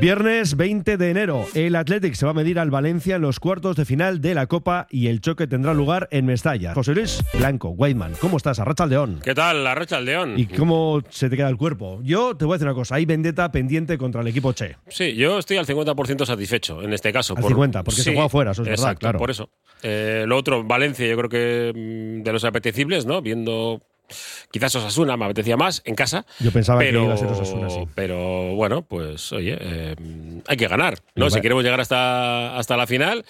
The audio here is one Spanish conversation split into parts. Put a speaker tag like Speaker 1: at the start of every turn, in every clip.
Speaker 1: Viernes 20 de enero, el Athletic se va a medir al Valencia en los cuartos de final de la Copa y el choque tendrá lugar en Mestalla. José Luis Blanco, Weidman, ¿cómo estás? Arracha al León.
Speaker 2: ¿Qué tal, Arracha al León?
Speaker 1: ¿Y cómo se te queda el cuerpo? Yo te voy a decir una cosa, hay vendetta pendiente contra el equipo Che.
Speaker 2: Sí, yo estoy al 50% satisfecho en este caso.
Speaker 1: Al 50, porque se juega fuera, eso es verdad,
Speaker 2: exacto,
Speaker 1: claro.
Speaker 2: por eso. Eh, lo otro, Valencia, yo creo que mm, de los apetecibles, ¿no? Viendo Quizás Osasuna me apetecía más en casa.
Speaker 1: Yo pensaba
Speaker 2: pero,
Speaker 1: que iba a ser Osasuna, sí.
Speaker 2: Pero bueno, pues oye, eh, hay que ganar, ¿no? Si queremos llegar hasta, hasta la final,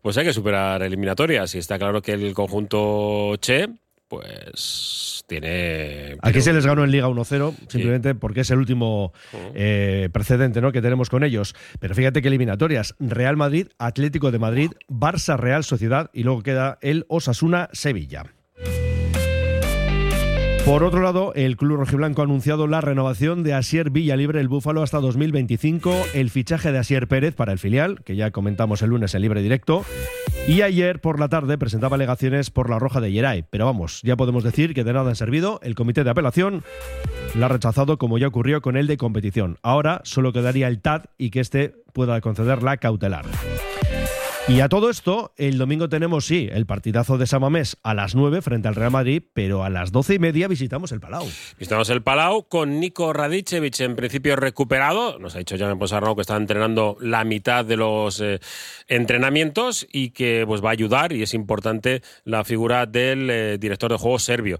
Speaker 2: pues hay que superar eliminatorias. Y está claro que el conjunto Che, pues tiene.
Speaker 1: Aquí se les ganó en Liga 1-0, simplemente porque es el último eh, precedente ¿no? que tenemos con ellos. Pero fíjate que eliminatorias: Real Madrid, Atlético de Madrid, Barça, Real Sociedad y luego queda el Osasuna Sevilla. Por otro lado, el club rojiblanco ha anunciado la renovación de Asier Villalibre el Búfalo hasta 2025, el fichaje de Asier Pérez para el filial, que ya comentamos el lunes en libre directo, y ayer por la tarde presentaba alegaciones por la roja de Yeray. Pero vamos, ya podemos decir que de nada han servido. El comité de apelación la ha rechazado como ya ocurrió con el de competición. Ahora solo quedaría el TAD y que éste pueda conceder la cautelar. Y a todo esto, el domingo tenemos, sí, el partidazo de Samamés a las 9 frente al Real Madrid, pero a las 12 y media visitamos el Palau.
Speaker 2: Visitamos el Palau con Nico Radicevic en principio recuperado. Nos ha dicho Jaime Posarnau que está entrenando la mitad de los eh, entrenamientos y que pues, va a ayudar y es importante la figura del eh, director de juego serbio.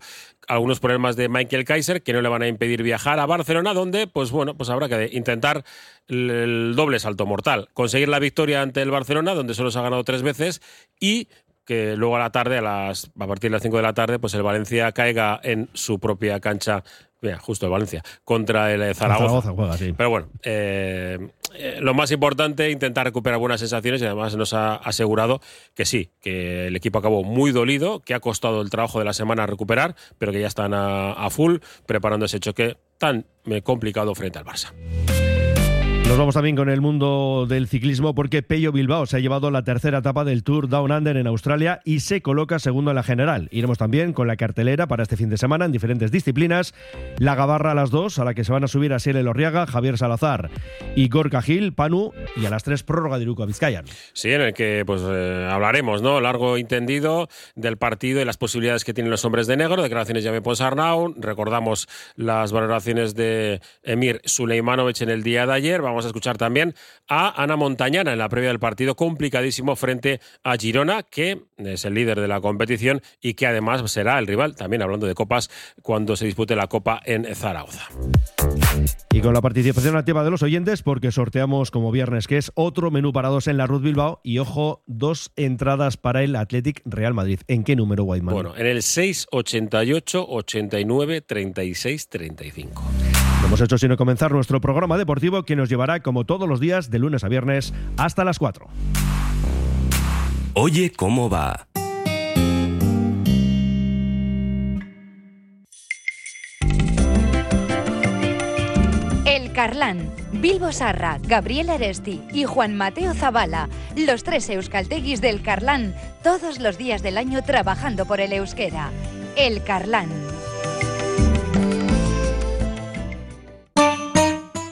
Speaker 2: Algunos problemas de Michael Kaiser que no le van a impedir viajar a Barcelona, donde pues bueno, pues habrá que intentar el, doble salto mortal. Conseguir la victoria ante el Barcelona, donde solo se ha ganado tres veces, y que luego a la tarde, a, las, a partir de las 5 de la tarde, pues el Valencia caiga en su propia cancha, mira, justo el Valencia, contra el eh, Zaragoza.
Speaker 1: Zaragoza juega, sí.
Speaker 2: Pero bueno, eh, eh, lo más importante, intentar recuperar buenas sensaciones y además nos ha asegurado que sí, que el equipo acabó muy dolido, que ha costado el trabajo de la semana recuperar, pero que ya están a, a full preparando ese choque tan complicado frente al Barça.
Speaker 1: Nos vamos también con el mundo del ciclismo porque Pello Bilbao se ha llevado la tercera etapa del Tour Down Under en Australia y se coloca segundo en la general. Iremos también con la cartelera para este fin de semana en diferentes disciplinas. La Gabarra a las dos, a la que se van a subir Asiel Elorriaga, Javier Salazar y Gorka Gil, Panu y a las tres prórroga de Iruko Vizcayan.
Speaker 2: Sí, en el que pues eh, hablaremos, ¿no? Largo y tendido del partido y las posibilidades que tienen los hombres de negro. Declaraciones de Jaime Ponsarnau. Recordamos las valoraciones de Emir Suleimanovic en el día de ayer. Vamos a escuchar también a Ana Montañana en la previa del partido complicadísimo frente a Girona, que es el líder de la competición y que además será el rival, también hablando de copas, cuando se dispute la Copa en Zaragoza.
Speaker 1: Y con la participación activa de los oyentes, porque sorteamos como viernes, que es otro menú para dos en la Ruth Bilbao. Y ojo, dos entradas para el Athletic Real Madrid. ¿En qué número, Whiteman?
Speaker 2: Bueno, en el 688 89 36 35.
Speaker 1: No hemos hecho sino comenzar nuestro programa deportivo que nos llevará, como todos los días, de lunes a viernes, hasta las 4.
Speaker 3: Oye cómo va.
Speaker 4: El Carlán, Bilbo Sarra, Gabriel Aresti y Juan Mateo Zavala, los tres euskalteguis del Carlán, todos los días del año trabajando por el euskera. El Carlán.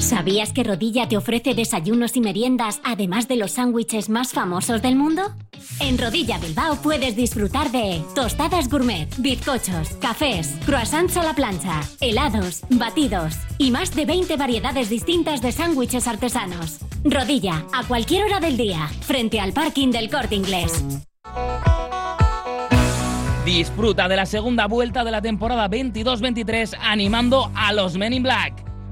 Speaker 5: ¿Sabías que Rodilla te ofrece desayunos y meriendas además de los sándwiches más famosos del mundo? En Rodilla Bilbao puedes disfrutar de tostadas gourmet, bizcochos, cafés, croissants a la plancha, helados, batidos y más de 20 variedades distintas de sándwiches artesanos. Rodilla, a cualquier hora del día, frente al parking del corte inglés.
Speaker 6: Disfruta de la segunda vuelta de la temporada 22-23 animando a los Men in Black.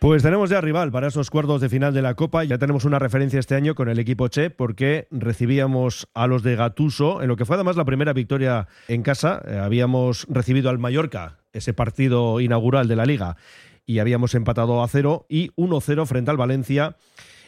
Speaker 1: Pues tenemos ya rival para esos cuartos de final de la Copa. Ya tenemos una referencia este año con el equipo Che, porque recibíamos a los de Gatuso, en lo que fue además la primera victoria en casa. Eh, habíamos recibido al Mallorca, ese partido inaugural de la Liga, y habíamos empatado a cero y 1-0 frente al Valencia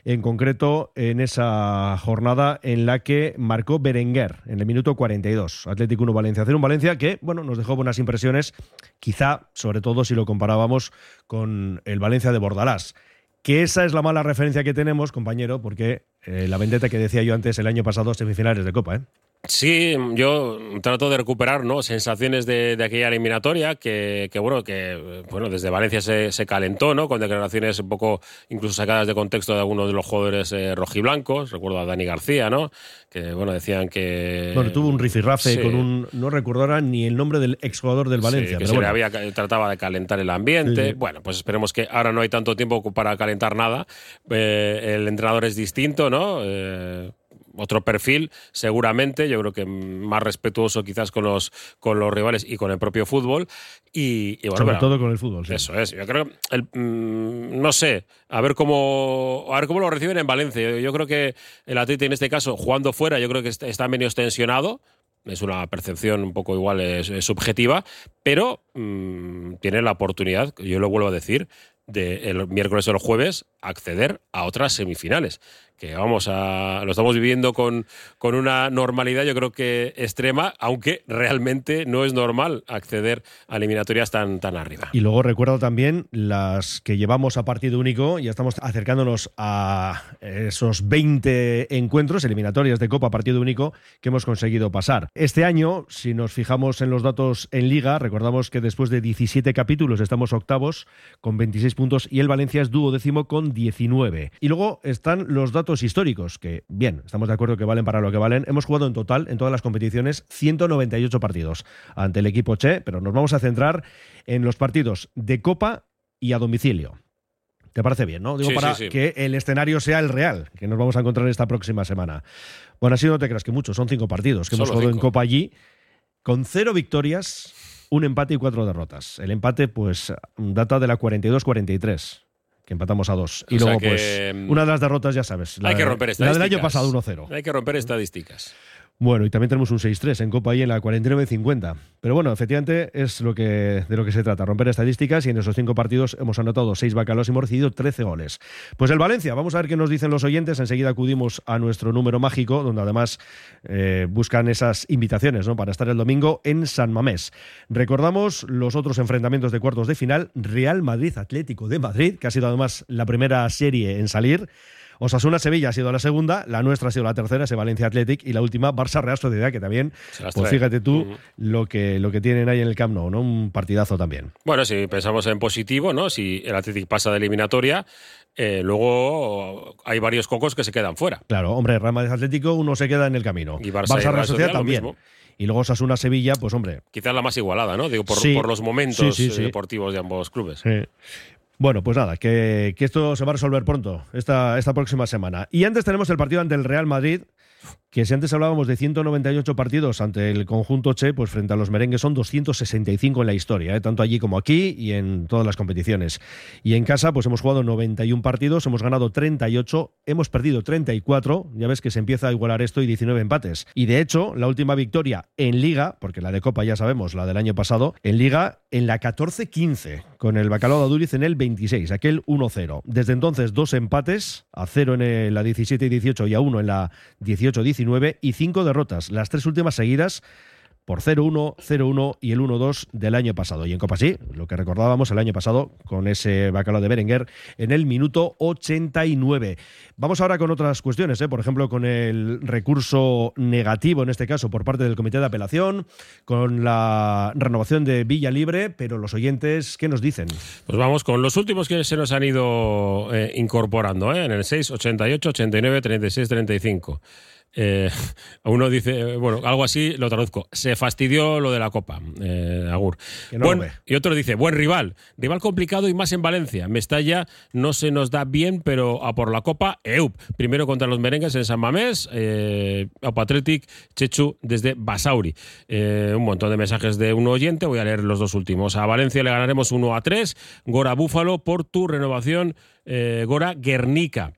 Speaker 1: en concreto en esa jornada en la que marcó Berenguer en el minuto 42. Atlético 1 Valencia 0. Un Valencia que, bueno, nos dejó buenas impresiones, quizá, sobre todo si lo comparábamos con el Valencia de Bordalás. Que esa es la mala referencia que tenemos, compañero, porque eh, la vendetta que decía yo antes el año pasado, semifinales de Copa, ¿eh?
Speaker 2: Sí, yo trato de recuperar ¿no? sensaciones de, aquella eliminatoria que, bueno, que bueno, desde Valencia se, se, calentó, ¿no? Con declaraciones un poco incluso sacadas de contexto de algunos de los jugadores eh, rojiblancos. Recuerdo a Dani García, ¿no? Que bueno, decían que.
Speaker 1: Bueno, tuvo un rifirrafe con un. No recuerdo ahora ni el nombre del exjugador del Valencia.
Speaker 2: que se le había trataba de calentar el ambiente. Bueno, pues esperemos que ahora no hay tanto tiempo para calentar nada. Eh, el entrenador es distinto, ¿no? Eh, otro perfil, seguramente, yo creo que más respetuoso quizás con los, con los rivales y con el propio fútbol. Y, bueno,
Speaker 1: Sobre todo con el fútbol.
Speaker 2: Eso es. Yo creo, el, mm, no sé, a ver cómo a ver cómo lo reciben en Valencia. Yo creo que el Atleti en este caso, jugando fuera, yo creo que está menos tensionado. Es una percepción un poco igual es, subjetiva, pero mm, tiene la oportunidad, yo lo vuelvo a decir, de el miércoles o el jueves acceder a otras semifinales que vamos a lo estamos viviendo con, con una normalidad yo creo que extrema, aunque realmente no es normal acceder a eliminatorias tan, tan arriba.
Speaker 1: Y luego recuerdo también las que llevamos a partido único, ya estamos acercándonos a esos 20 encuentros eliminatorias de Copa partido único que hemos conseguido pasar. Este año, si nos fijamos en los datos en liga, recordamos que después de 17 capítulos estamos octavos con 26 puntos y el Valencia es duodécimo con 19. Y luego están los datos históricos, que bien, estamos de acuerdo que valen para lo que valen. Hemos jugado en total, en todas las competiciones, 198 partidos ante el equipo Che, pero nos vamos a centrar en los partidos de Copa y a domicilio. ¿Te parece bien, no? Digo, para que el escenario sea el real, que nos vamos a encontrar esta próxima semana. Bueno, así no te creas que mucho, son cinco partidos que hemos jugado en Copa allí, con cero victorias, un empate y cuatro derrotas. El empate, pues, data de la 42-43 que empatamos a dos. Y luego, pues, mm, una de las derrotas, ya sabes.
Speaker 2: hay que romper estadísticas.
Speaker 1: La del año pasado, 1-0.
Speaker 2: Hay que romper estadísticas.
Speaker 1: Bueno, y también tenemos un 6-3 en Copa ahí en la 49-50. Pero bueno, efectivamente es lo que, de lo que se trata, romper estadísticas y en esos cinco partidos hemos anotado seis bacalos y hemos recibido 13 goles. Pues el Valencia, vamos a ver qué nos dicen los oyentes. Enseguida acudimos a nuestro número mágico, donde además eh, buscan esas invitaciones ¿no? para estar el domingo en San Mamés. Recordamos los otros enfrentamientos de cuartos de final, Real Madrid Atlético de Madrid, que ha sido además la primera serie en salir. Osasuna-Sevilla ha sido la segunda, la nuestra ha sido la tercera, ese Valencia Athletic, y la última Barça-Real Sociedad, que también, pues fíjate tú lo, que, lo que tienen ahí en el Camp Nou, ¿no? Un partidazo también.
Speaker 2: Bueno, si pensamos en positivo, ¿no? Si el Athletic pasa de eliminatoria, eh, luego hay varios cocos que se quedan fuera.
Speaker 1: Claro, hombre, Real Atlético uno se queda en el camino.
Speaker 2: Y Barça, Sociedad también.
Speaker 1: Y luego Osasuna Sevilla, pues hombre.
Speaker 2: Quizás la más igualada, ¿no? Digo, por, por los momentos deportivos de ambos clubes.
Speaker 1: Bueno, pues nada, que, esto se va a resolver pronto, esta, esta próxima semana. Y antes tenemos el partido ante el Real Madrid. Que si antes hablábamos de 198 partidos ante el conjunto Che, pues frente a los merengues son 265 en la historia, ¿eh? tanto allí como aquí y en todas las competiciones. Y en casa, pues hemos jugado 91 partidos, hemos ganado 38, hemos perdido 34, ya ves que se empieza a igualar esto y 19 empates. Y de hecho, la última victoria en Liga, porque la de Copa ya sabemos, la del año pasado, en Liga en la 14-15, con el Bacalao de Aduriz en el 26, aquel 1-0. Desde entonces, dos empates, a 0 en la 17 y 18 y a 1 en la 18-19 y cinco derrotas, las tres últimas seguidas por 0-1, 0-1 y el 1-2 del año pasado. Y en Copa sí, lo que recordábamos el año pasado con ese bacalao de Berenguer en el minuto 89. Vamos ahora con otras cuestiones, ¿eh? por ejemplo, con el recurso negativo, en este caso, por parte del Comité de Apelación, con la renovación de Villa Libre, pero los oyentes, ¿qué nos dicen?
Speaker 2: Pues vamos con los últimos que se nos han ido eh, incorporando, ¿eh? en el 6, 88, 89, 36, 35. Eh, uno dice, bueno, algo así lo traduzco. Se fastidió lo de la Copa, eh, Agur. y otro dice, buen rival. Rival complicado y más en Valencia. Mestalla no se nos da bien, pero a por la Copa, EUP. Primero contra los merengues en San Mamés, eh, Chechu desde Basauri. Eh, un montón de mensajes de un oyente, voy a leer los dos últimos. A Valencia le ganaremos 1 a 3. Gora Búfalo por tu renovación, Gora Guernica.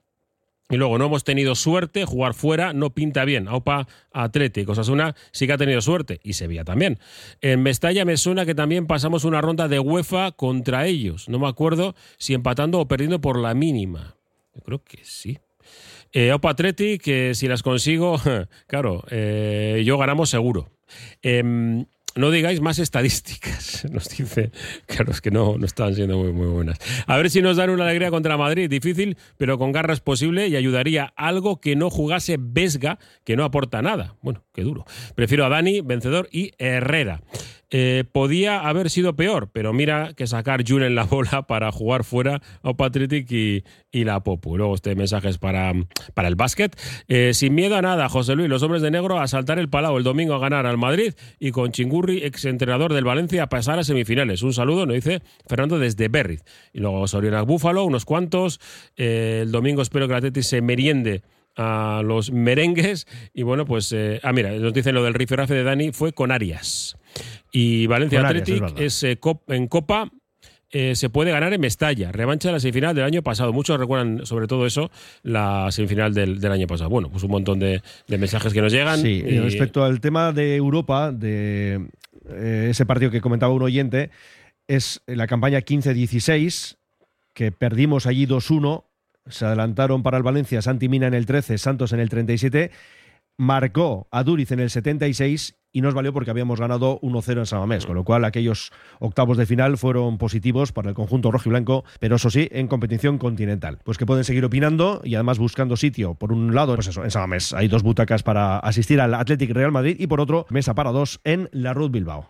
Speaker 2: Y luego no hemos tenido suerte, jugar fuera no pinta bien. Aupa Atlético, Osasuna sí que ha tenido suerte y Sevilla también. En Mestalla me suena que también pasamos una ronda de UEFA contra ellos. No me acuerdo si empatando o perdiendo por la mínima. Yo creo que sí. Eh, Aupa que si las consigo, claro, eh, yo ganamos seguro. Em, no digáis más estadísticas, nos dice. Claro, que no, no están siendo muy, muy buenas. A ver si nos dan una alegría contra Madrid. Difícil, pero con garras posible y ayudaría algo que no jugase Vesga, que no aporta nada. Bueno, qué duro. Prefiero a Dani, vencedor, y Herrera. Eh, podía haber sido peor, pero mira que sacar Jun en la bola para jugar fuera a Patritic y, la Popu. Luego este mensaje es para, para el básquet. Eh, sin miedo a nada, José Luis, los hombres de negro a saltar el palau el domingo a ganar al Madrid y con Chingurri, exentrenador del Valencia, a pasar a semifinales. Un saludo, nos dice Fernando desde Berriz. Y luego Soriana Búfalo, unos cuantos. Eh, el domingo espero que la Atleti se meriende a los merengues. Y bueno, pues. ah, mira, nos dicen lo del riferafe de Dani fue con Arias. Y Valencia Athletic es, eh, en Copa. Eh, se puede ganar en Mestalla, revancha de la semifinal del año pasado. Muchos recuerdan sobre todo eso, la semifinal del, año pasado. Bueno, pues un montón de, mensajes que nos llegan.
Speaker 1: Sí, y... respecto al tema de Europa, de eh, ese partido que comentaba un oyente, es la campaña 15-16, que perdimos allí 2-1, se adelantaron para el Valencia, Santi Mina en el 13, Santos en el 37, marcó a Duriz en el 76 y nos valió porque habíamos ganado 1-0 en Samamés, con lo cual aquellos octavos de final fueron positivos para el conjunto rojo y blanco, pero eso sí, en competición continental. Pues que pueden seguir opinando y además buscando sitio. Por un lado, pues eso, en Samamés hay dos butacas para asistir al Athletic Real Madrid y por otro, mesa para dos en la Ruth Bilbao.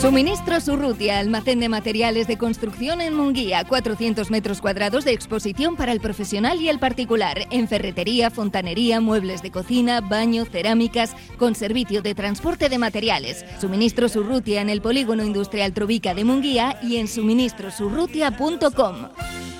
Speaker 4: Suministro Surrutia, almacén de materiales de construcción en Munguía, 400 metros cuadrados de exposición para el profesional y el particular, en ferretería, fontanería, muebles de cocina, baño, cerámicas, con servicio de transporte de materiales. Suministro Surrutia en el polígono industrial Trovica de Munguía y en suministrosurrutia.com.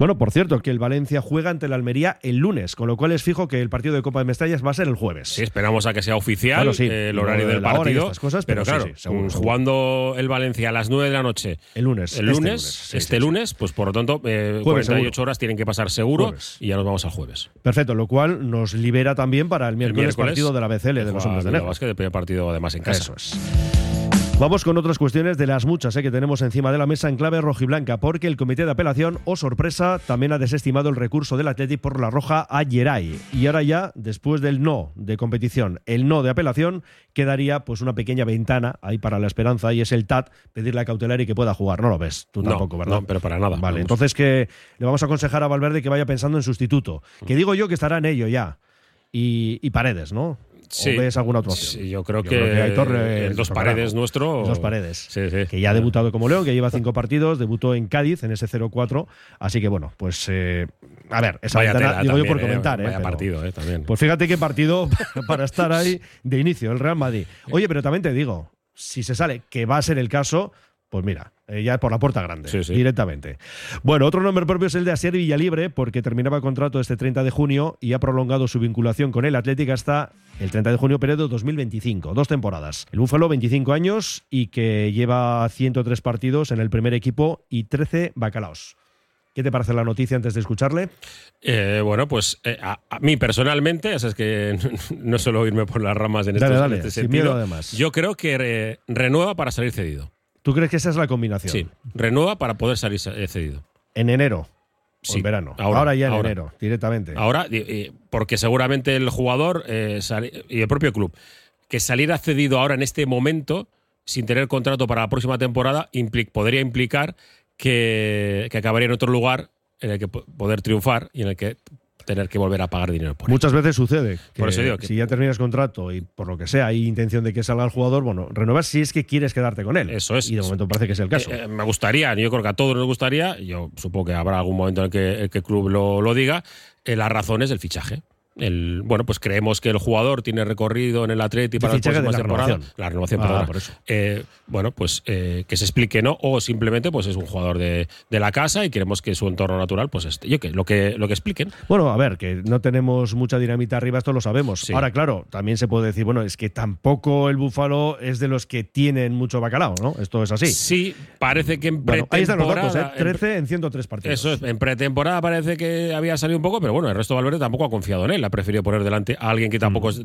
Speaker 1: Bueno, por cierto, que el Valencia juega ante la Almería el lunes, con lo cual es fijo que el partido de Copa de Mestallas va a ser el jueves.
Speaker 2: Sí, esperamos a que sea oficial el horario del partido. cosas, pero, claro, jugando el Valencia a las 9 de la noche.
Speaker 1: El lunes.
Speaker 2: El este lunes, este, lunes, pues por lo tanto, eh, 48 horas tienen que pasar seguro y ya nos vamos al jueves.
Speaker 1: Perfecto, lo cual nos libera también para el miércoles, partido de la BCL de los hombres de negro.
Speaker 2: que de primer partido además en casa.
Speaker 1: Eso es. Vamos con otras cuestiones de las muchas eh, que tenemos encima de la mesa en clave rojiblanca, porque el comité de apelación, o sorpresa, también ha desestimado el recurso del Athletic por la roja a Geray. Y ahora ya, después del no de competición, el no de apelación, quedaría pues una pequeña ventana ahí para la esperanza y es el TAT pedirle a cautelar y que pueda jugar. No lo ves, tú tampoco, ¿verdad?
Speaker 2: No, pero para nada.
Speaker 1: Vale,
Speaker 2: vamos.
Speaker 1: entonces que le vamos a aconsejar a Valverde que vaya pensando en sustituto. Que digo yo que estará en ello ya. Y, y Paredes, ¿no?
Speaker 2: Sí.
Speaker 1: ¿O ves alguna otra opción?
Speaker 2: Sí, yo creo que,
Speaker 1: hay torre-
Speaker 2: el dos
Speaker 1: programa.
Speaker 2: paredes nuestro.
Speaker 1: Dos Paredes.
Speaker 2: Sí, sí.
Speaker 1: que ya ha debutado como León, que lleva cinco partidos, debutó en Cádiz en ese 0-4. Así que bueno, pues eh, a ver, esa
Speaker 2: Vaya
Speaker 1: ventana, digo yo por
Speaker 2: eh,
Speaker 1: comentar. eh,
Speaker 2: Vaya
Speaker 1: pero-
Speaker 2: partido, eh, también.
Speaker 1: Pues fíjate qué partido para estar ahí de inicio, el Real Madrid. Oye, pero también te digo, si se sale, que va a ser el caso, pues mira, eh, ya por la puerta grande,
Speaker 2: Sí, sí.
Speaker 1: directamente. Bueno, otro nombre propio es el de Asier Villalibre, porque terminaba el contrato este 30 de junio y ha prolongado su vinculación con el Atlético hasta el 30 de junio, periodo 2025, dos temporadas. El Búfalo, 25 años y que lleva 103 partidos en el primer equipo y 13 bacalaos. ¿Qué te parece la noticia antes de escucharle?
Speaker 2: Eh, bueno, pues eh, a, a mí personalmente, o sea, es que no suelo irme por las ramas en,
Speaker 1: Dale,
Speaker 2: estos-
Speaker 1: dale,
Speaker 2: en este
Speaker 1: sin
Speaker 2: sentido.
Speaker 1: miedo, además.
Speaker 2: Yo creo que renueva para salir cedido.
Speaker 1: ¿Tú crees que esa es la combinación?
Speaker 2: Sí, renueva para poder salir eh, cedido.
Speaker 1: En enero. O
Speaker 2: Sí,
Speaker 1: en verano.
Speaker 2: ahora,
Speaker 1: Ahora, ya en
Speaker 2: ahora.
Speaker 1: enero, directamente.
Speaker 2: Ahora, eh, porque seguramente el jugador eh, y el propio club, que saliera cedido ahora en este momento, sin tener contrato para la próxima temporada, podría implicar que, que acabaría en otro lugar en el que po- poder triunfar y en el que tener que volver a pagar dinero por él.
Speaker 1: Muchas veces sucede que
Speaker 2: Por eso digo que-
Speaker 1: si ya terminas contrato y por lo que sea hay intención de que salga el jugador, bueno, renuevas si es que quieres quedarte con él.
Speaker 2: Eso es.
Speaker 1: Y de momento parece que es el caso.
Speaker 2: Eh, eh, me gustaría, yo creo que a todos nos gustaría, yo supongo que habrá algún momento en el que el que el club lo, lo diga, eh, las razones del fichaje. El, bueno, pues creemos que el jugador tiene recorrido en el Atleti para las próximas
Speaker 1: la
Speaker 2: temporadas.
Speaker 1: renovación.
Speaker 2: La renovación,
Speaker 1: Ah,
Speaker 2: perdona.
Speaker 1: por eso.
Speaker 2: Eh, bueno, pues eh, que se explique, ¿no? O simplemente pues es un jugador de, de la casa y queremos que su entorno natural, pues este, yo que lo que lo que expliquen.
Speaker 1: Bueno, a ver, que no tenemos mucha dinamita arriba, esto lo sabemos.
Speaker 2: Sí.
Speaker 1: Ahora, claro, también se puede decir, bueno, es que tampoco el Búfalo es de los que tienen mucho bacalao, ¿no? Esto es así.
Speaker 2: Sí, parece que en
Speaker 1: Bueno, ahí están los datos, ¿eh?
Speaker 2: pretemporada- en-
Speaker 1: 13 en 103 partidos.
Speaker 2: Eso es, en pretemporada parece que había salido un poco, pero bueno, el resto de Valverde tampoco ha confiado en él. Ha preferido poner delante a alguien que tampoco es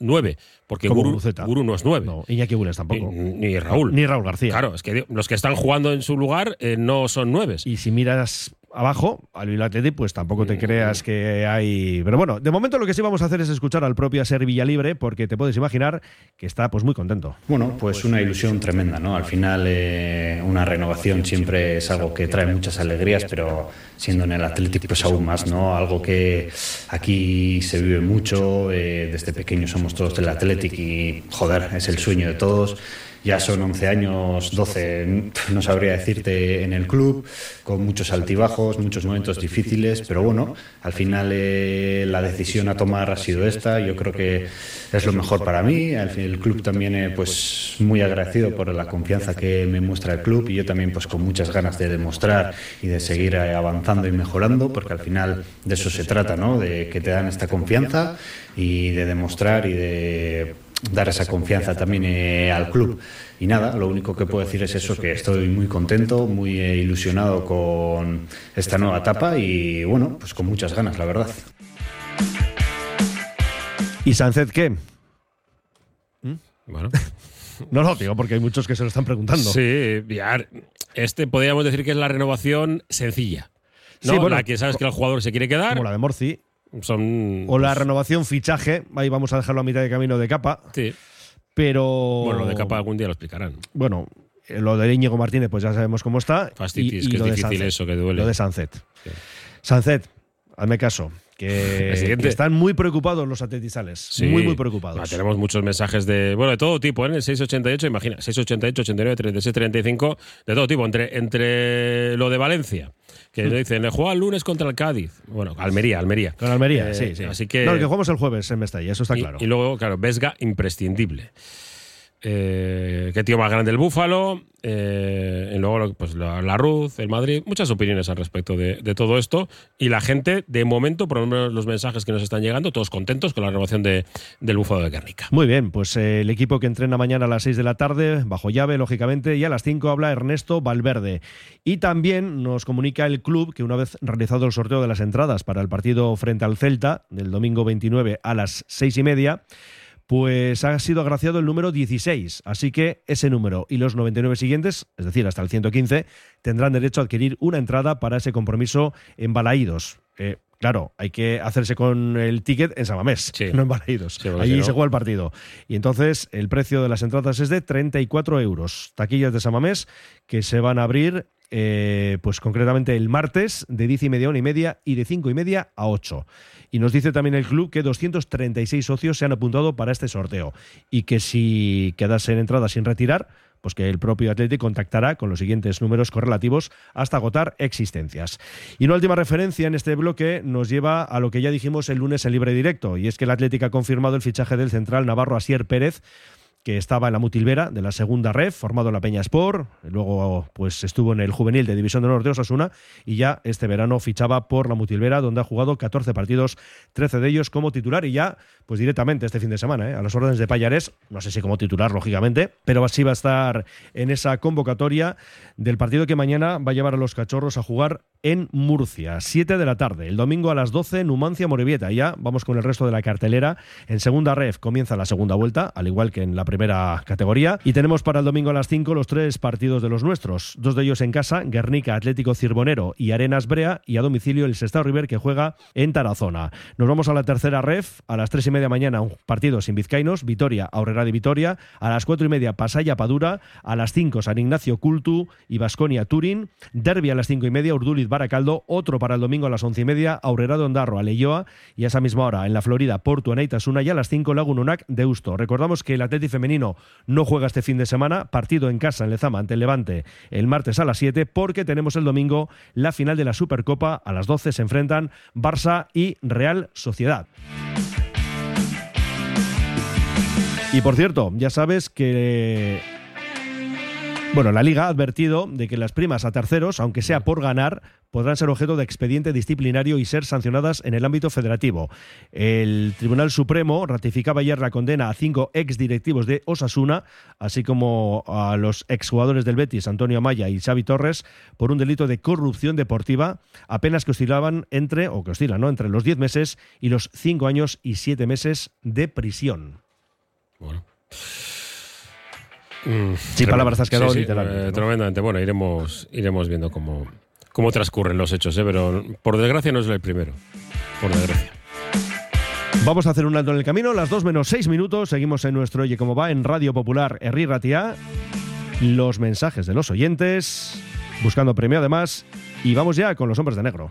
Speaker 2: nueve, porque
Speaker 1: Mm. Como
Speaker 2: Guru. Guru no es nueve.
Speaker 1: No, Iñaki Bules tampoco.
Speaker 2: Ni, ni Raúl.
Speaker 1: Ni Raúl García.
Speaker 2: Claro, es que los que están jugando en su lugar eh, no son nueves.
Speaker 1: Y si miras abajo al Bilbao pues tampoco te creas que hay. Pero bueno, de momento lo que sí vamos a hacer es escuchar al propio Ser Villalibre, porque te puedes imaginar que está pues muy contento.
Speaker 7: Bueno, pues una ilusión tremenda, ¿no? Al final eh, una renovación siempre es algo que trae muchas alegrías, pero siendo en el Athletic pues aún más, ¿no? Algo que aquí se vive mucho, eh, desde pequeños somos todos del Athletic y joder, es el sueño de todos. Ya son 11 años, 12, no sabría decirte, en el club, con muchos altibajos, muchos momentos difíciles, pero bueno, al final eh, la decisión a tomar ha sido esta. Yo creo que es lo mejor para mí. El club también, eh, pues, muy agradecido por la confianza que me muestra el club y yo también, pues, con muchas ganas de demostrar y de seguir eh, avanzando y mejorando, porque al final de eso se trata, ¿no? De que te dan esta confianza y de demostrar y de dar esa confianza también eh, al club. Y nada, lo único que puedo decir es eso, que estoy muy contento, muy eh, ilusionado con esta nueva etapa y bueno, pues con muchas ganas, la verdad.
Speaker 1: ¿Y Sánchez qué?
Speaker 2: Bueno.
Speaker 1: No lo digo porque hay muchos que se lo están preguntando.
Speaker 2: Sí, este podríamos decir que es la renovación sencilla. ¿no?
Speaker 1: Sí, bueno,
Speaker 2: la que sabes que el jugador se quiere quedar.
Speaker 1: Como la de Morci.
Speaker 2: Son,
Speaker 1: O la
Speaker 2: pues,
Speaker 1: renovación fichaje, ahí vamos a dejarlo a mitad de camino de capa.
Speaker 2: Sí.
Speaker 1: Pero.
Speaker 2: Bueno, lo de capa algún día lo explicarán.
Speaker 1: Bueno, eh, lo de Íñigo Martínez, pues ya sabemos cómo está.
Speaker 2: Fastitis, que es difícil eso, que duele.
Speaker 1: Lo de Sancet.
Speaker 2: Sí.
Speaker 1: Hazme caso. Que, están muy preocupados los atletizales.
Speaker 2: Sí.
Speaker 1: Muy, muy preocupados.
Speaker 2: Tenemos muchos mensajes de, bueno, de todo tipo, ¿eh? en el 688, imagina, 688, 89, 36, 35, de todo tipo, entre, entre lo de Valencia, que
Speaker 1: Mm.
Speaker 2: nos dicen, le juega el lunes contra el Cádiz. Bueno, Almería, Almería.
Speaker 1: Con Almería,
Speaker 2: Eh,
Speaker 1: sí, sí.
Speaker 2: Así que,
Speaker 1: No, que jugamos el jueves en Mestalla, eso está
Speaker 2: y,
Speaker 1: claro.
Speaker 2: y luego, claro, Vesga, imprescindible. Eh, qué tío más grande el Búfalo. eh, y luego, pues la, la Ruz, el Madrid. Muchas opiniones al respecto de, todo esto. Y la gente, de momento, por lo menos los mensajes que nos están llegando, todos contentos con la renovación de, del Búfalo de Guernica.
Speaker 1: Muy bien, pues eh, el equipo que entrena mañana a las 6 de la tarde, bajo llave, lógicamente, y a las 5 habla Ernesto Valverde. Y también nos comunica el club que una vez realizado el sorteo de las entradas para el partido frente al Celta, del domingo 29 a las 6 y media, pues ha sido agraciado el número 16. Así que ese número y los 99 siguientes, es decir, hasta el 115, tendrán derecho a adquirir una entrada para ese compromiso en Balaídos. Eh, Claro, hay que hacerse con el ticket en Samamés, no en Balaídos. Allí se juega el partido. Y entonces el precio de las entradas es de 34 euros. Taquillas de Samamés que se van a abrir eh, pues concretamente el martes de 10 y media a 1 y media y de 5 y media a 8. Y nos dice también el club que 236 socios se han apuntado para este sorteo y que si quedasen entradas sin retirar, pues que el propio Atlético contactará con los siguientes números correlativos hasta agotar existencias. Y una última referencia en este bloque nos lleva a lo que ya dijimos el lunes en libre directo, y es que el Atlético ha confirmado el fichaje del central navarro Asier Pérez que estaba en la Mutilvera de la segunda ref, formado en la Peña Sport, luego pues estuvo en el juvenil de División de Norte Osasuna y ya este verano fichaba por la Mutilvera donde ha jugado 14 partidos, 13 de ellos como titular y ya pues directamente este fin de semana, ¿eh? a las órdenes de Payares, no sé si como titular lógicamente, pero así va a estar en esa convocatoria del partido que mañana va a llevar a los cachorros a jugar en Murcia, 7 de la tarde, el domingo a las 12 Numancia Morevieta, ya vamos con el resto de la cartelera, en segunda ref comienza la segunda vuelta, al igual que en la primera primera categoría. Y tenemos para el domingo a las 5 los tres partidos de los nuestros. Dos de ellos en casa, Guernica, Atlético Cirbonero y Arenas Brea. Y a domicilio el Sestao River que juega en Tarazona. Nos vamos a la tercera ref. A las 3 y media mañana un partido sin vizcainos. Vitoria, Aurrera de Vitoria. A las 4 y media Pasaya Padura. A las 5 San Ignacio Cultu y Basconia Turín. Derby a las 5 y media Urduliz Baracaldo. Otro para el domingo a las 11 y media Aurrera de Ondarro, Aleyoa. Y a esa misma hora en la Florida Porto Anaitasuna y a las 5 Lagununac de Usto. Recordamos que el Atlético femenino no juega este fin de semana, partido en casa en Lezama ante el Levante el martes a las 7, porque tenemos el domingo la final de la Supercopa. A las 12 se enfrentan Barça y Real Sociedad. Y por cierto, ya sabes que bueno, la Liga ha advertido de que las primas a terceros, aunque sea por ganar, podrán ser objeto de expediente disciplinario y ser sancionadas en el ámbito federativo. El Tribunal Supremo ratificaba ayer la condena a cinco exdirectivos de Osasuna, así como a los exjugadores del Betis, Antonio Amaya y Xavi Torres, por un delito de corrupción deportiva, apenas que oscilaban entre, o que oscilan, ¿no? entre los 10 meses y los 5 años y 7 meses de prisión.
Speaker 2: Bueno.
Speaker 1: Mm, sí, palabras has quedado
Speaker 2: literalmente. Eh, tremendamente. Bueno, iremos, iremos viendo cómo, cómo transcurren los hechos, ¿eh? pero por desgracia no es el primero. Por desgracia.
Speaker 1: Vamos a hacer un alto en el camino, las 2 menos 6 minutos. Seguimos en nuestro Oye Cómo Va en Radio Popular Herri Ratia. Los mensajes de los oyentes, buscando premio además. Y vamos ya con los hombres de negro.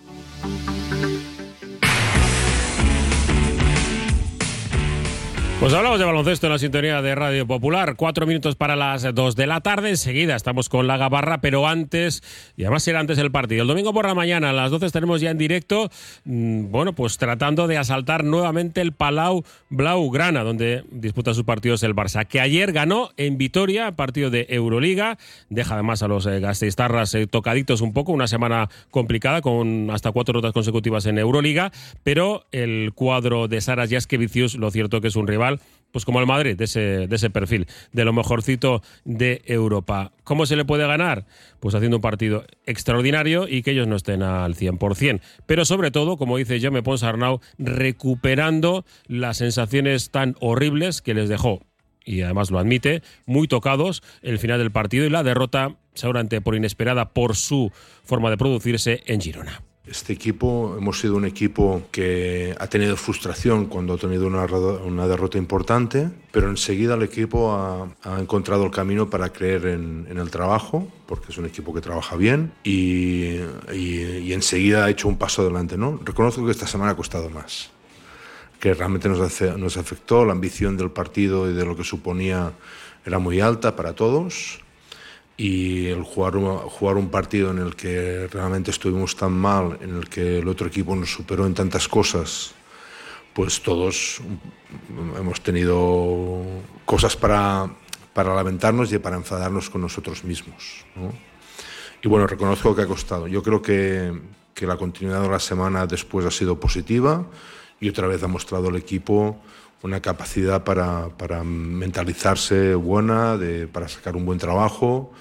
Speaker 2: Pues hablamos de baloncesto en la sintonía de Radio Popular. Cuatro minutos para las dos de la tarde. Enseguida estamos con la gabarra, pero antes, y además será antes el partido. El domingo por la mañana a las 12 estaremos ya en directo, mm, bueno, pues tratando de asaltar nuevamente el Palau Blaugrana, donde disputa sus partidos el Barça, que ayer ganó en Vitoria, partido de Euroliga. Deja además a los eh, eh, tocaditos un poco, una semana complicada con hasta cuatro notas consecutivas en Euroliga, pero el cuadro de Saras Jaskevicius, lo cierto que es un rival pues como el Madrid, de ese, de ese perfil, de lo mejorcito de Europa. ¿Cómo se le puede ganar? Pues haciendo un partido extraordinario y que ellos no estén al 100%. Pero sobre todo, como dice Jaume Ponsarnau, recuperando las sensaciones tan horribles que les dejó y además lo admite, muy tocados el final del partido y la derrota, seguramente por inesperada por su forma de producirse en Girona.
Speaker 8: Este equipo, hemos sido un equipo que ha tenido frustración cuando ha tenido una, una derrota importante, pero enseguida el equipo ha, ha encontrado el camino para creer en, en, el trabajo, porque es un equipo que trabaja bien, y, y, y, enseguida ha hecho un paso adelante. ¿no? Reconozco que esta semana ha costado más, que realmente nos, hace, nos afectó, la ambición del partido y de lo que suponía era muy alta para todos y el jugar, jugar un partido en el que realmente estuvimos tan mal, en el que el otro equipo nos superó en tantas cosas, pues todos hemos tenido cosas para, para lamentarnos y para enfadarnos con nosotros mismos. ¿no? Y bueno, reconozco que ha costado. Yo creo que, que la continuidad de la semana después ha sido positiva y otra vez ha mostrado el equipo una capacidad para, para mentalizarse buena, de, para sacar un buen trabajo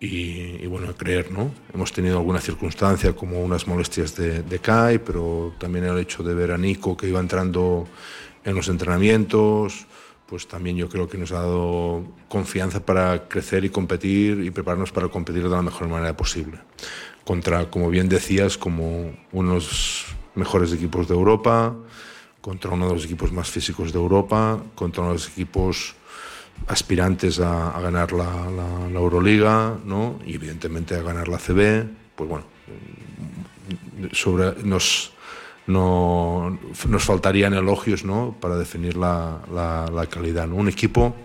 Speaker 8: y, y, bueno, creer, ¿no? Hemos tenido alguna circunstancia como unas molestias de, de Kai, pero también el hecho de ver a Nico que iba entrando en los entrenamientos, pues también yo creo que nos ha dado confianza para crecer y competir y prepararnos para competir de la mejor manera posible. Contra, como bien decías, como unos mejores equipos de Europa, contra uno de los equipos más físicos de Europa, contra uno de los equipos aspirantes a, ganar la, la, Euroliga ¿no? y evidentemente a ganar la CB, pues bueno, sobre, nos, no, nos faltarían elogios ¿no? para definir la, la, calidad. ¿no? Un equipo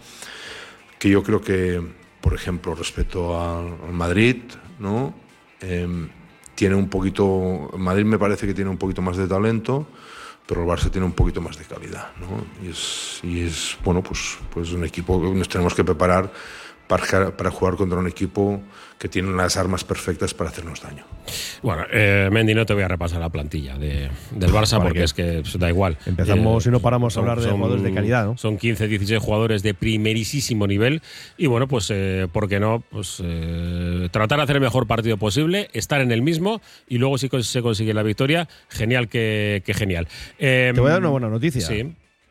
Speaker 8: que yo creo que, por ejemplo, respecto al, Madrid, ¿no? Eh, tiene un poquito, Madrid me parece que tiene un poquito más de talento, pero el Barça tiene un poquito más de calidad, ¿no? Y es, y es bueno, pues, pues un equipo que nos tenemos que preparar para, para jugar contra un equipo que tiene las armas perfectas para hacernos daño.
Speaker 2: Bueno, eh, Mendy, no te voy a repasar la plantilla de, del Barça porque es que da igual.
Speaker 1: Empezamos eh, y no paramos son, a hablar de son, jugadores de calidad, ¿no?
Speaker 2: Son 15, 16 jugadores de primerísimo nivel y bueno, pues, eh, ¿por qué no? Pues eh, tratar de hacer el mejor partido posible, estar en el mismo y luego si se consigue la victoria, genial que, que genial.
Speaker 1: te voy a dar una buena noticia.
Speaker 2: Sí.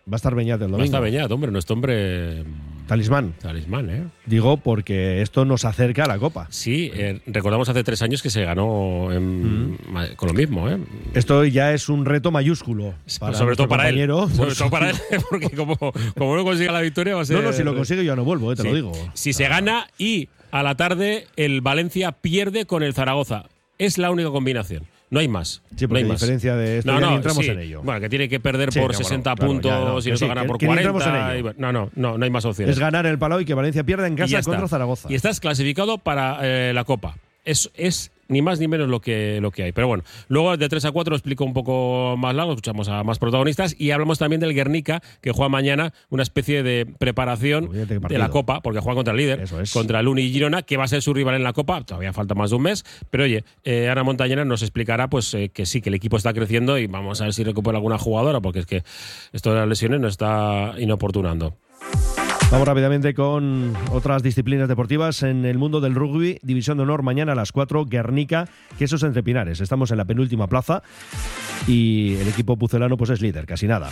Speaker 1: Va a estar Beñat el domingo.
Speaker 2: Va a estar Beñat, hombre, nuestro hombre
Speaker 1: Talismán.
Speaker 2: Talismán, ¿eh?
Speaker 1: Digo porque esto nos acerca a la Copa.
Speaker 2: Sí, eh, recordamos hace tres años que se ganó en, mm. con lo mismo, ¿eh?
Speaker 1: Esto ya es un reto mayúsculo. Para
Speaker 2: sobre todo para
Speaker 1: compañero.
Speaker 2: él. Sobre todo para él, porque como, como no consiga la victoria va a ser...
Speaker 1: No, no, si lo consigue yo no vuelvo, eh, te
Speaker 2: sí.
Speaker 1: lo digo.
Speaker 2: Si se gana y a la tarde el Valencia pierde con el Zaragoza. Es la única combinación. No hay más.
Speaker 1: Sí, porque
Speaker 2: no hay
Speaker 1: a diferencia de esto
Speaker 2: no,
Speaker 1: ya
Speaker 2: no,
Speaker 1: entramos
Speaker 2: sí.
Speaker 1: en ello.
Speaker 2: Bueno, que tiene que perder
Speaker 1: Sí,
Speaker 2: por
Speaker 1: no,
Speaker 2: 60
Speaker 1: bueno, claro,
Speaker 2: puntos
Speaker 1: ya, no,
Speaker 2: y
Speaker 1: que
Speaker 2: no
Speaker 1: sí,
Speaker 2: gana
Speaker 1: que-
Speaker 2: por
Speaker 1: que ni entramos
Speaker 2: 40.
Speaker 1: en
Speaker 2: y
Speaker 1: ello.
Speaker 2: bueno, no, no, no, no hay más opciones.
Speaker 1: Es ganar el Palau y que Valencia pierda en
Speaker 2: Y ya
Speaker 1: casa contra Zaragoza.
Speaker 2: Y estás clasificado para eh, la Copa. Es, es ni más ni menos lo que, lo que hay. Pero bueno, luego de 3 a 4 explico un poco más largo, escuchamos a más protagonistas y hablamos también del Guernica, que juega mañana una especie de preparación de la Copa, porque juega contra el líder,
Speaker 1: Eso es.
Speaker 2: contra el Uni y Girona, que va a ser su rival en la Copa. Todavía falta más de un mes. Pero oye, eh, Ana Montañera nos explicará pues eh, que sí, que el equipo está creciendo y vamos a ver si recupera alguna jugadora, porque es que esto de las lesiones nos está inoportunando.
Speaker 1: Vamos rápidamente con otras disciplinas deportivas en el mundo del rugby. División de honor mañana a las 4, Guernica, Quesos entre Pinares. Estamos en la penúltima plaza y el equipo pucelano pues es líder, casi nada.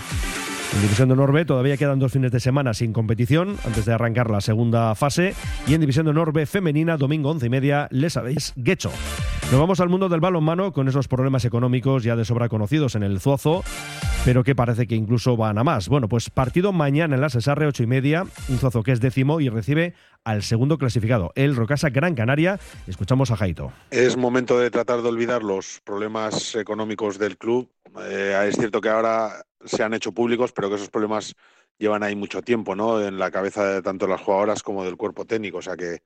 Speaker 1: En División de Honor B todavía quedan dos fines de semana sin competición antes de arrancar la segunda fase. Y en División de Honor femenina, domingo once y media, les sabéis, Guecho. Nos vamos al mundo del balonmano con esos problemas económicos ya de sobra conocidos en el Zuazo, pero que parece que incluso van a más. Bueno, pues partido mañana en la Cesarre, ocho y media, un Zuazo que es décimo y recibe al segundo clasificado, el Rocasa Gran Canaria. Escuchamos a Jaito.
Speaker 9: Es momento de tratar de olvidar los problemas económicos del club. Eh, es cierto que ahora se han hecho públicos, pero que esos problemas llevan ahí mucho tiempo, ¿no? En la cabeza de tanto las jugadoras como del cuerpo técnico. O sea que,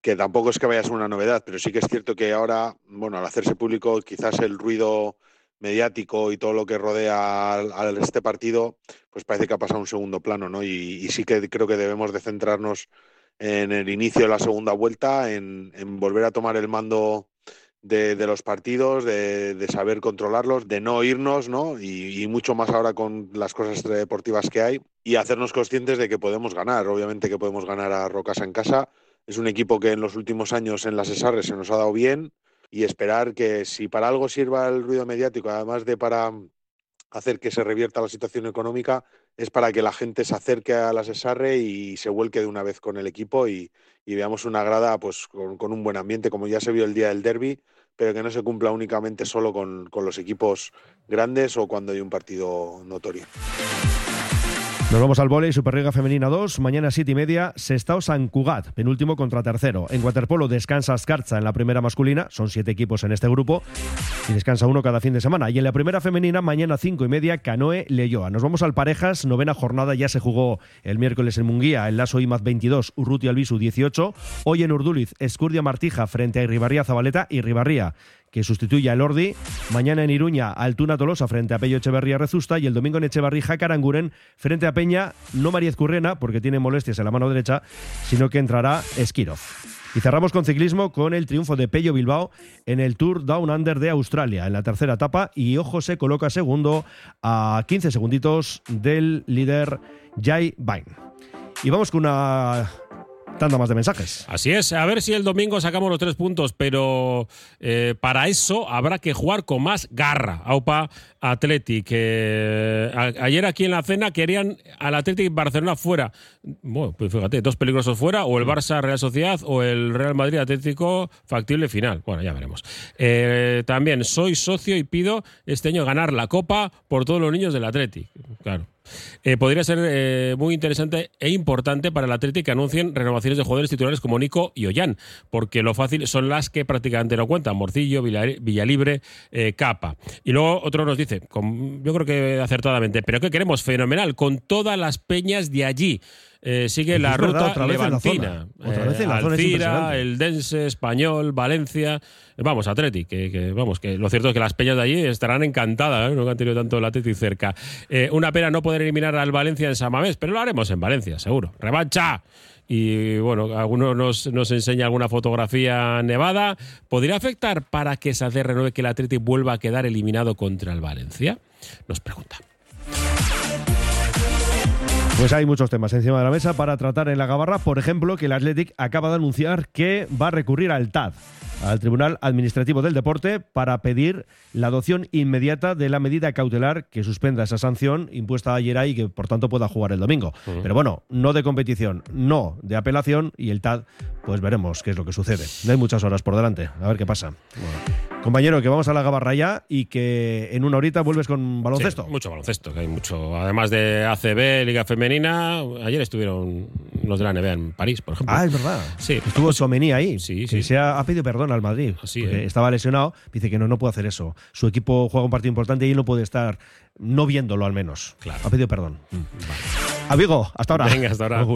Speaker 9: que tampoco es que vaya a ser una novedad, pero sí que es cierto que ahora, bueno, al hacerse público, quizás el ruido mediático y todo lo que rodea a, este partido, pues parece que ha pasado un segundo plano, ¿no? Y, sí que creo que debemos de centrarnos en el inicio de la segunda vuelta, en, volver a tomar el mando de, los partidos, de, saber controlarlos, de no irnos, ¿no? Y, mucho más ahora con las cosas deportivas que hay y hacernos conscientes de que podemos ganar. Obviamente que podemos ganar a Rocasa en casa. Es un equipo que en los últimos años en las ESARRES se nos ha dado bien y esperar que si para algo sirva el ruido mediático, además de para hacer que se revierta la situación económica, es para que la gente se acerque a la Cesarre y se vuelque de una vez con el equipo y, veamos una grada pues con, un buen ambiente, como ya se vio el día del derby, pero que no se cumpla únicamente solo con, con los equipos grandes o cuando hay un partido notorio.
Speaker 1: Nos vamos al volei, Superliga Femenina 2, mañana 7 y media, Sestao San Cugat, penúltimo contra tercero. En waterpolo descansa Scarza en la primera masculina, son siete equipos en este grupo, y descansa uno cada fin de semana. Y en la primera femenina, mañana 5 y media, Canoe Leyoa. Nos vamos al parejas, novena jornada, ya se jugó el miércoles en Munguía, el Lazo IMAZ 22, Urruti Albisu 18. Hoy en Urduliz, Escurdia Martija frente a Irribarría Zabaleta y Ribarría que sustituye al Ordi. Mañana en Iruña, Altuna Tolosa frente a Pello Echeverría Rezusta y el domingo en Echevarrija Caranguren frente a Peña, no María Currena porque tiene molestias en la mano derecha, sino que entrará Esquirov. Y cerramos con ciclismo con el triunfo de Pello Bilbao en el Tour Down Under de Australia en la tercera etapa y ojo se coloca segundo a 15 segunditos del líder Jai Bain. Y vamos con una Tanta más de mensajes.
Speaker 2: Así es, a ver si el domingo sacamos los tres puntos, pero eh, para eso habrá que jugar con más garra. Aupa Athletic. ayer aquí en la cena querían al Athletic Barcelona fuera. Bueno, pues fíjate, dos peligrosos fuera, o el. Barça Real Sociedad o el Real Madrid Atlético factible final. Bueno, ya veremos. Eh, también soy socio y pido este año ganar la Copa por todos los niños del Athletic. Claro. Eh, podría ser eh, muy interesante e importante para el Atlético que anuncien renovaciones de jugadores titulares como Nico y Ollán, porque lo fácil son las que prácticamente no cuentan, Morcillo, Villalibre, eh, Capa. Y luego otro nos dice, yo creo que acertadamente, pero ¿qué queremos? Fenomenal, con todas las peñas de allí. Eh, sigue la ruta levantina.
Speaker 1: Otra vez en la zona.
Speaker 2: Alcira, el Dense, Español, Valencia. Vamos, Atleti, que, vamos, que lo cierto es que las peñas de allí estarán encantadas, ¿eh? no han tenido tanto el Atleti cerca. Eh, una pena no poder eliminar al Valencia en Samamés, pero lo haremos en Valencia, seguro. ¡Revancha! y bueno, alguno nos, nos, enseña alguna fotografía nevada. ¿Podría afectar para que se renueve que el Atleti vuelva a quedar eliminado contra el Valencia? Nos pregunta.
Speaker 1: Pues hay muchos temas encima de la mesa para tratar en la Gabarra. Por ejemplo, que el Athletic acaba de anunciar que va a recurrir al TAD, al Tribunal Administrativo del Deporte, para pedir la adopción inmediata de la medida cautelar que suspenda esa sanción impuesta ayer ahí y que por tanto pueda jugar el domingo. Pero bueno, no de competición, no de apelación y el TAD, pues veremos qué es lo que sucede. No hay muchas horas por delante, a ver qué pasa. Compañero, que vamos a la gabarra ya y que en una horita vuelves con baloncesto.
Speaker 2: mucho baloncesto, que hay mucho. Además de ACB, Liga Femenina, ayer estuvieron los de la NBA en París, por ejemplo.
Speaker 1: Ah, es verdad.
Speaker 2: Sí.
Speaker 1: Estuvo Somení ahí.
Speaker 2: Sí,
Speaker 1: sí. se ha, pedido perdón al Madrid.
Speaker 2: Sí,
Speaker 1: ¿eh? Estaba lesionado. Dice que no, no puede hacer eso. Su equipo juega un partido importante y él no puede estar no viéndolo al menos.
Speaker 2: Claro.
Speaker 1: Ha pedido perdón. Mm,
Speaker 2: vale.
Speaker 1: hasta ahora.
Speaker 2: Venga, hasta ahora.